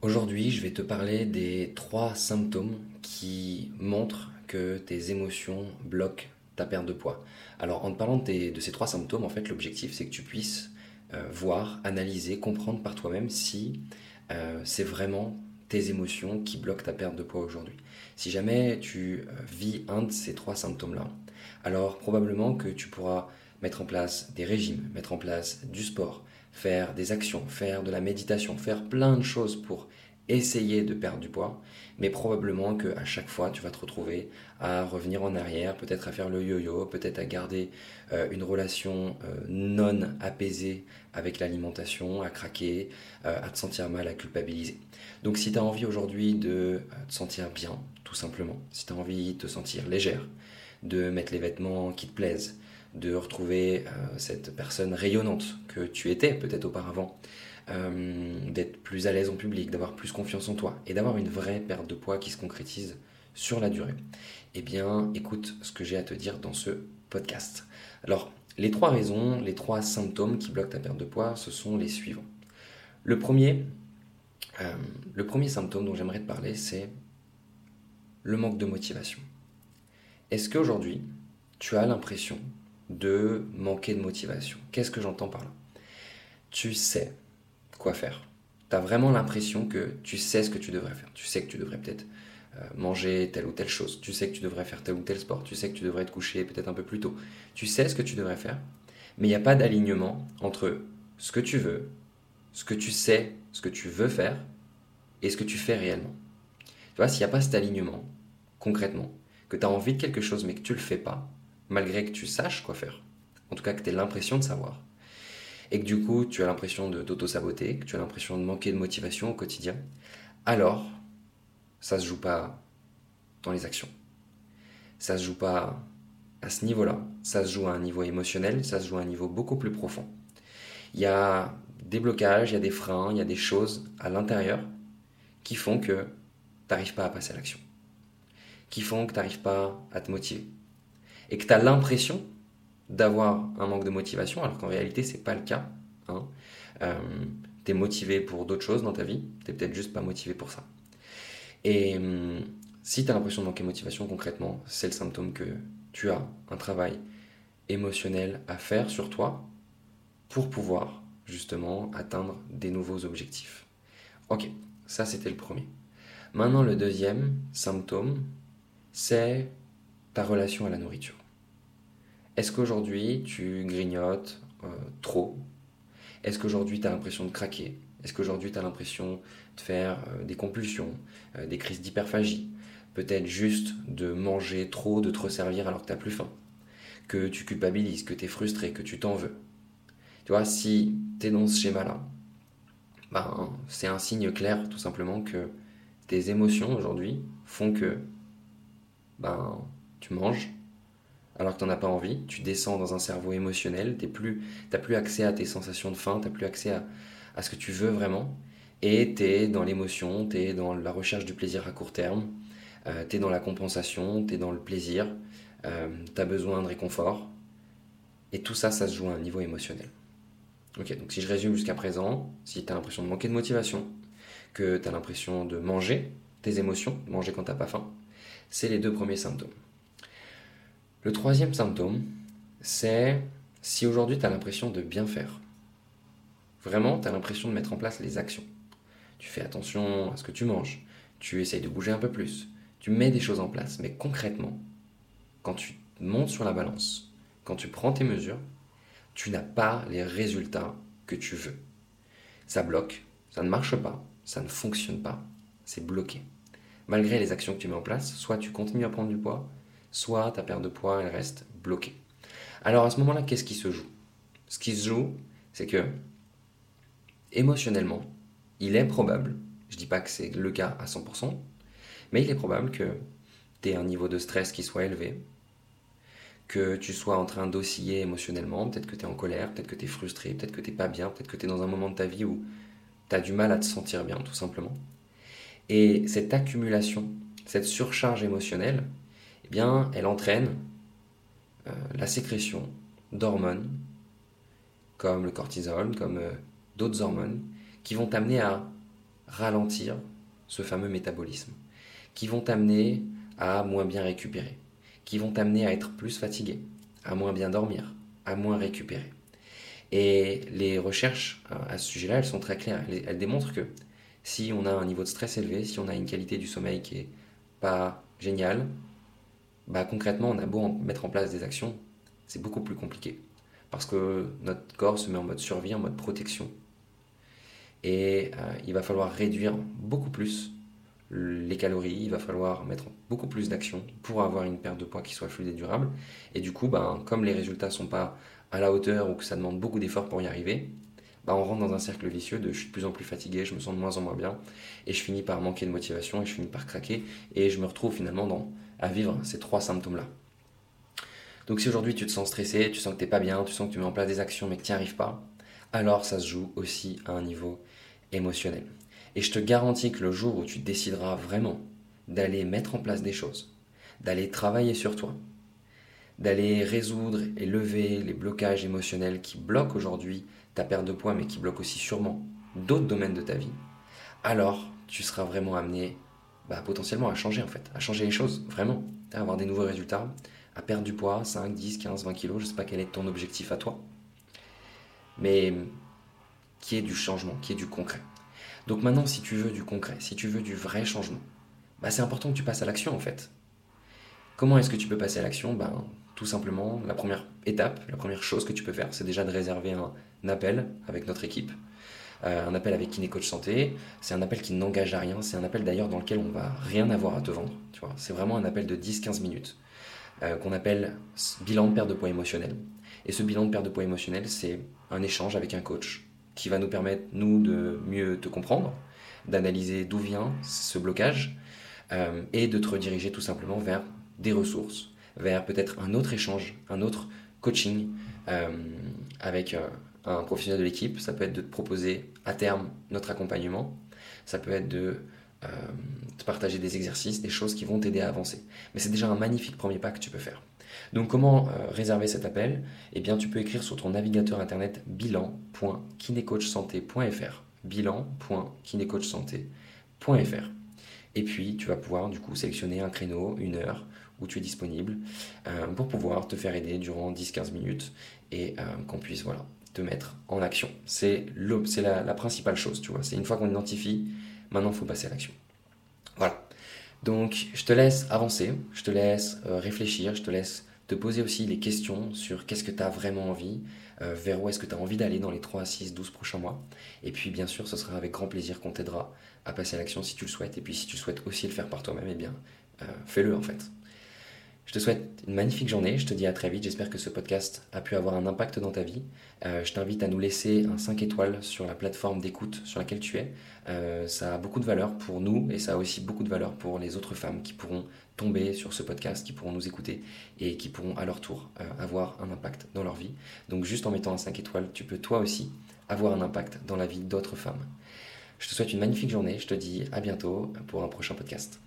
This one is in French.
Aujourd'hui, je vais te parler des trois symptômes qui montrent que tes émotions bloquent ta perte de poids. Alors, en te parlant de, ces trois symptômes, en fait, l'objectif, c'est que tu puisses euh, voir, analyser, comprendre par toi-même si euh, c'est vraiment tes émotions qui bloquent ta perte de poids aujourd'hui. Si jamais tu euh, vis un de ces trois symptômes-là, alors probablement que tu pourras mettre en place des régimes, mettre en place du sport, faire des actions, faire de la méditation, faire plein de choses pour essayer de perdre du poids, mais probablement que à chaque fois tu vas te retrouver à revenir en arrière, peut-être à faire le yo-yo, peut-être à garder euh, une relation euh, non apaisée avec l'alimentation, à craquer, euh, à te sentir mal, à culpabiliser. Donc si tu as envie aujourd'hui de te sentir bien, tout simplement, si tu as envie de te sentir légère, de mettre les vêtements qui te plaisent, de retrouver euh, cette personne rayonnante que tu étais peut-être auparavant, euh, d'être plus à l'aise en public, d'avoir plus confiance en toi et d'avoir une vraie perte de poids qui se concrétise sur la durée. Eh bien, écoute ce que j'ai à te dire dans ce podcast. Alors, les trois raisons, les trois symptômes qui bloquent ta perte de poids, ce sont les suivants. Le premier, euh, le premier symptôme dont j'aimerais te parler, c'est le manque de motivation. Est-ce qu'aujourd'hui, tu as l'impression de manquer de motivation. Qu'est-ce que j'entends par là Tu sais quoi faire. Tu as vraiment l'impression que tu sais ce que tu devrais faire. Tu sais que tu devrais peut-être euh, manger telle ou telle chose. Tu sais que tu devrais faire tel ou tel sport. Tu sais que tu devrais te coucher peut-être un peu plus tôt. Tu sais ce que tu devrais faire. Mais il n'y a pas d'alignement entre ce que tu veux, ce que tu sais, ce que tu veux faire et ce que tu fais réellement. Tu vois, s'il n'y a pas cet alignement, concrètement, que tu as envie de quelque chose mais que tu ne le fais pas, malgré que tu saches quoi faire. En tout cas, que tu aies l'impression de savoir. Et que du coup, tu as l'impression de t'auto-saboter, que tu as l'impression de manquer de motivation au quotidien. Alors, ça se joue pas dans les actions. Ça se joue pas à ce niveau-là. Ça se joue à un niveau émotionnel, ça se joue à un niveau beaucoup plus profond. Il y a des blocages, il y a des freins, il y a des choses à l'intérieur qui font que tu n'arrives pas à passer à l'action. Qui font que tu n'arrives pas à te motiver et que tu as l'impression d'avoir un manque de motivation, alors qu'en réalité, c'est pas le cas. Hein. Euh, tu es motivé pour d'autres choses dans ta vie, tu peut-être juste pas motivé pour ça. Et hum, si tu as l'impression de manquer de motivation, concrètement, c'est le symptôme que tu as un travail émotionnel à faire sur toi pour pouvoir justement atteindre des nouveaux objectifs. Ok, ça c'était le premier. Maintenant, le deuxième symptôme, c'est ta relation à la nourriture. Est-ce qu'aujourd'hui tu grignotes euh, trop? Est-ce qu'aujourd'hui tu as l'impression de craquer? Est-ce qu'aujourd'hui tu as l'impression de faire euh, des compulsions, euh, des crises d'hyperphagie? Peut-être juste de manger trop, de te resservir alors que tu plus faim? Que tu culpabilises, que tu es frustré, que tu t'en veux? Tu vois, si tu es dans ce schéma-là, ben, c'est un signe clair tout simplement que tes émotions aujourd'hui font que ben, tu manges alors que tu n'en as pas envie, tu descends dans un cerveau émotionnel, tu n'as plus accès à tes sensations de faim, tu plus accès à, ce que tu veux vraiment, et tu es dans l'émotion, tu es dans la recherche du plaisir à court terme, euh, tu es dans la compensation, tu es dans le plaisir, euh, tu as besoin de réconfort, et tout ça, ça se joue à un niveau émotionnel. Ok, donc si je résume jusqu'à présent, si tu as l'impression de manquer de motivation, que tu as l'impression de manger tes émotions, manger quand tu n'as pas faim, c'est les deux premiers symptômes. Le troisième symptôme, c'est si aujourd'hui tu as l'impression de bien faire. Vraiment, tu as l'impression de mettre en place les actions. Tu fais attention à ce que tu manges, tu essayes de bouger un peu plus, tu mets des choses en place, mais concrètement, quand tu montes sur la balance, quand tu prends tes mesures, tu n'as pas les résultats que tu veux. Ça bloque, ça ne marche pas, ça ne fonctionne pas, c'est bloqué. Malgré les actions que tu mets en place, soit tu continues à prendre du poids, soit ta perte de poids, elle reste bloquée. Alors à ce moment-là, qu'est-ce qui se joue? Ce qui se joue, c'est que émotionnellement, il est probable, je dis pas que c'est le cas à 100%, mais il est probable que tu aies un niveau de stress qui soit élevé, que tu sois en train d'osciller émotionnellement, peut-être que tu es en colère, peut-être que tu es frustré, peut-être que tu pas bien, peut-être que tu es dans un moment de ta vie où tu as du mal à te sentir bien, tout simplement. Et cette accumulation, cette surcharge émotionnelle, eh bien, elle entraîne euh, la sécrétion d'hormones comme le cortisol, comme euh, d'autres hormones, qui vont t'amener à ralentir ce fameux métabolisme, qui vont t'amener à moins bien récupérer, qui vont t'amener à être plus fatigué, à moins bien dormir, à moins récupérer. Et les recherches euh, à ce sujet-là, elles sont très claires. Elles, démontrent que si on a un niveau de stress élevé, si on a une qualité du sommeil qui est pas géniale, bah concrètement, on a beau mettre en place des actions, c'est beaucoup plus compliqué. Parce que notre corps se met en mode survie, en mode protection. Et euh, il va falloir réduire beaucoup plus les calories, il va falloir mettre beaucoup plus d'actions pour avoir une perte de poids qui soit fluide et durable. Et du coup, ben, comme les résultats ne sont pas à la hauteur ou que ça demande beaucoup d'efforts pour y arriver, ben, on rentre dans un cercle vicieux de je suis de plus en plus fatigué, je me sens de moins en moins bien, et je finis par manquer de motivation, et je finis par craquer, et je me retrouve finalement dans, à vivre ces trois symptômes-là. Donc si aujourd'hui tu te sens stressé, tu sens que tu n'es pas bien, tu sens que tu mets en place des actions mais que tu n'y arrives pas, alors ça se joue aussi à un niveau émotionnel. Et je te garantis que le jour où tu décideras vraiment d'aller mettre en place des choses, d'aller travailler sur toi, d'aller résoudre et lever les blocages émotionnels qui bloquent aujourd'hui ta perte de poids, mais qui bloquent aussi sûrement d'autres domaines de ta vie, alors tu seras vraiment amené bah, potentiellement à changer en fait, à changer les choses, vraiment, à avoir des nouveaux résultats, à perdre du poids, 5, 10, 15, 20 kilos, je ne sais pas quel est ton objectif à toi, mais qui est du changement, qui est du concret. Donc maintenant, si tu veux du concret, si tu veux du vrai changement, bah c'est important que tu passes à l'action en fait. Comment est-ce que tu peux passer à l'action? Ben, Tout simplement, la première étape, la première chose que tu peux faire, c'est déjà de réserver un, appel avec notre équipe. Euh, un appel avec Kiné Coach Santé. C'est un appel qui n'engage à rien. C'est un appel d'ailleurs dans lequel on va rien avoir à te vendre. C'est vraiment un appel de 10-15 minutes euh, qu'on appelle bilan de perte de poids émotionnel. Et ce bilan de perte de poids émotionnel, c'est un échange avec un coach qui va nous permettre, nous, de mieux te comprendre, d'analyser d'où vient ce blocage euh, et de te rediriger tout simplement vers des ressources, vers peut-être un autre échange, un autre coaching avec un professionnel de l'équipe. Ça peut être de te proposer à terme notre accompagnement, ça peut être de te partager des exercices, des choses qui vont t'aider à avancer. Mais c'est déjà un magnifique premier pas que tu peux faire. Donc comment euh, réserver cet appel? Eh bien tu peux écrire sur ton navigateur internet bilan.kinecoachsanté.fr bilan.kinecoachsanté.fr et puis tu vas pouvoir du coup sélectionner un créneau, une heure où tu es disponible euh, pour pouvoir te faire aider durant 10-15 minutes et euh, qu'on puisse voilà, te mettre en action. C'est la, la principale chose, tu vois. C'est une fois qu'on identifie, maintenant il faut passer à l'action. Voilà. Donc je te laisse avancer, je te laisse réfléchir, je te laisse te poser aussi les questions sur qu'est-ce que tu as vraiment envie, euh, vers où est-ce que tu as envie d'aller dans les 3, 6, 12 prochains mois. Et puis bien sûr, ce sera avec grand plaisir qu'on t'aidera à passer à l'action si tu le souhaites. Et puis si tu souhaites aussi le faire par toi-même, eh bien, euh, fais-le en fait. Je te souhaite une magnifique journée, je te dis à très vite, j'espère que ce podcast a pu avoir un impact dans ta vie. Euh, je t'invite à nous laisser un 5 étoiles sur la plateforme d'écoute sur laquelle tu es. Euh, ça a beaucoup de valeur pour nous et ça a aussi beaucoup de valeur pour les autres femmes qui pourront tomber sur ce podcast, qui pourront nous écouter et qui pourront à leur tour euh, avoir un impact dans leur vie. Donc juste en mettant un 5 étoiles, tu peux toi aussi avoir un impact dans la vie d'autres femmes. Je te souhaite une magnifique journée, je te dis à bientôt pour un prochain podcast.